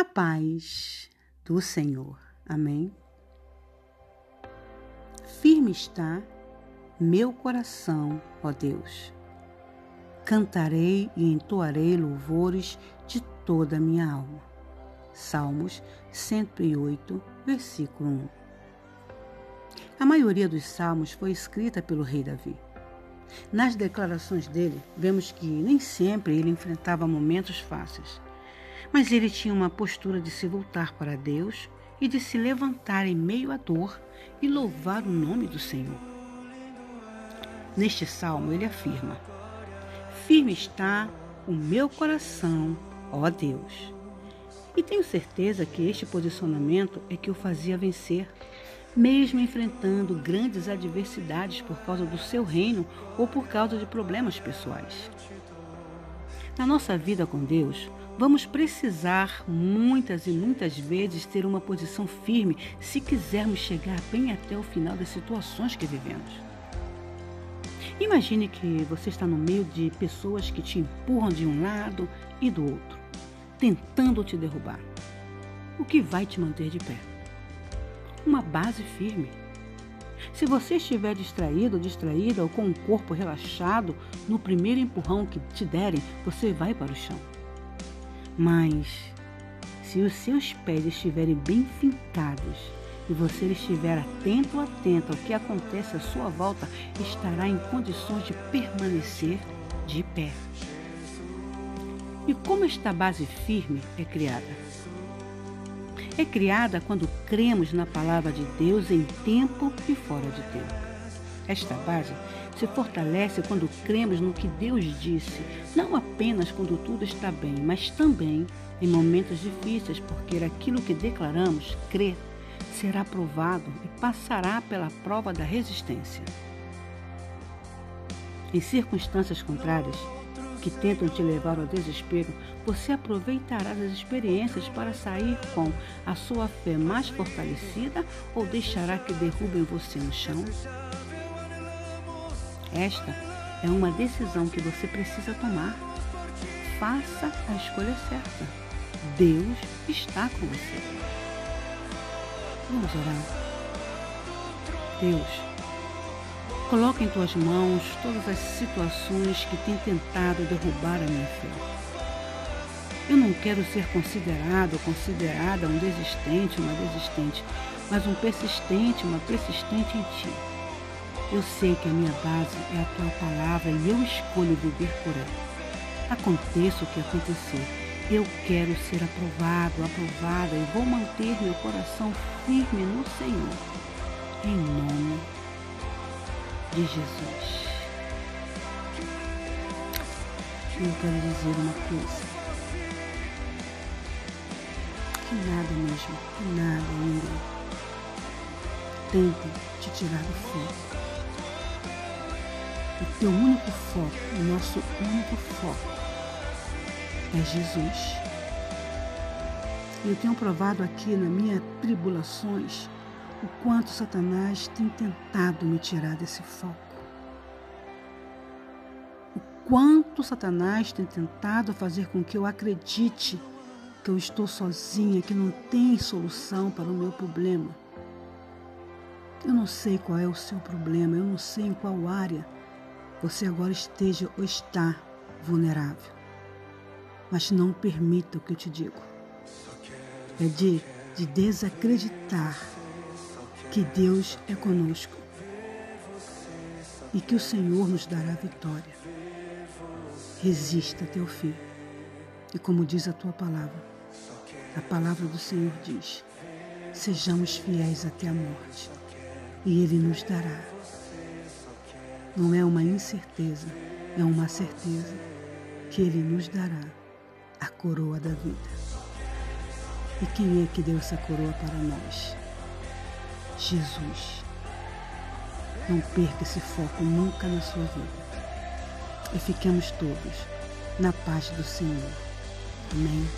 A paz do Senhor. Amém. Firme está meu coração, ó Deus. Cantarei e entoarei louvores de toda a minha alma. Salmos 108, versículo 1. A maioria dos salmos foi escrita pelo rei Davi. Nas declarações dele, vemos que nem sempre ele enfrentava momentos fáceis, mas ele tinha uma postura de se voltar para Deus e de se levantar em meio à dor e louvar o nome do Senhor. Neste salmo, ele afirma: Firme está o meu coração, ó Deus. E tenho certeza que este posicionamento é que o fazia vencer mesmo enfrentando grandes adversidades por causa do seu reino ou por causa de problemas pessoais. Na nossa vida com Deus, vamos precisar muitas e muitas vezes ter uma posição firme se quisermos chegar bem até o final das situações que vivemos. Imagine que você está no meio de pessoas que te empurram de um lado e do outro, tentando te derrubar. O que vai te manter de pé? uma base firme. Se você estiver distraído ou distraída ou com o corpo relaxado, no primeiro empurrão que te derem, você vai para o chão. Mas se os seus pés estiverem bem fincados e você estiver atento ou atento ao que acontece à sua volta, estará em condições de permanecer de pé. E como esta base firme é criada? É criada quando cremos na palavra de Deus em tempo e fora de tempo. Esta base se fortalece quando cremos no que Deus disse, não apenas quando tudo está bem, mas também em momentos difíceis, porque aquilo que declaramos, crer, será provado e passará pela prova da resistência. Em circunstâncias contrárias, que tentam te levar ao desespero, você aproveitará as experiências para sair com a sua fé mais fortalecida ou deixará que derrubem você no chão? Esta é uma decisão que você precisa tomar. Faça a escolha certa. Deus está com você. Vamos orar. Deus, Coloca em tuas mãos todas as situações que têm tentado derrubar a minha fé. Eu não quero ser considerado ou considerada um desistente, uma desistente, mas um persistente, uma persistente em ti. Eu sei que a minha base é a tua palavra e eu escolho viver por ela. Aconteça o que acontecer, eu quero ser aprovado, aprovada e vou manter meu coração firme no Senhor. Em nome de de Jesus. Eu quero dizer uma coisa. Que nada mesmo, que nada ninguém tente te tirar do foco. O teu único foco, o nosso único foco é Jesus. E eu tenho provado aqui nas minhas tribulações o quanto Satanás tem tentado me tirar desse foco. O quanto Satanás tem tentado fazer com que eu acredite que eu estou sozinha, que não tem solução para o meu problema. Eu não sei qual é o seu problema, eu não sei em qual área você agora esteja ou está vulnerável. Mas não permita o que eu te digo. É de, de desacreditar que Deus é conosco e que o Senhor nos dará vitória. Resista até o fim. E como diz a tua palavra, a palavra do Senhor diz: sejamos fiéis até a morte, e Ele nos dará. Não é uma incerteza, é uma certeza que Ele nos dará a coroa da vida. E quem é que deu essa coroa para nós? Jesus. Não perca esse foco nunca na sua vida. E fiquemos todos na paz do Senhor. Amém.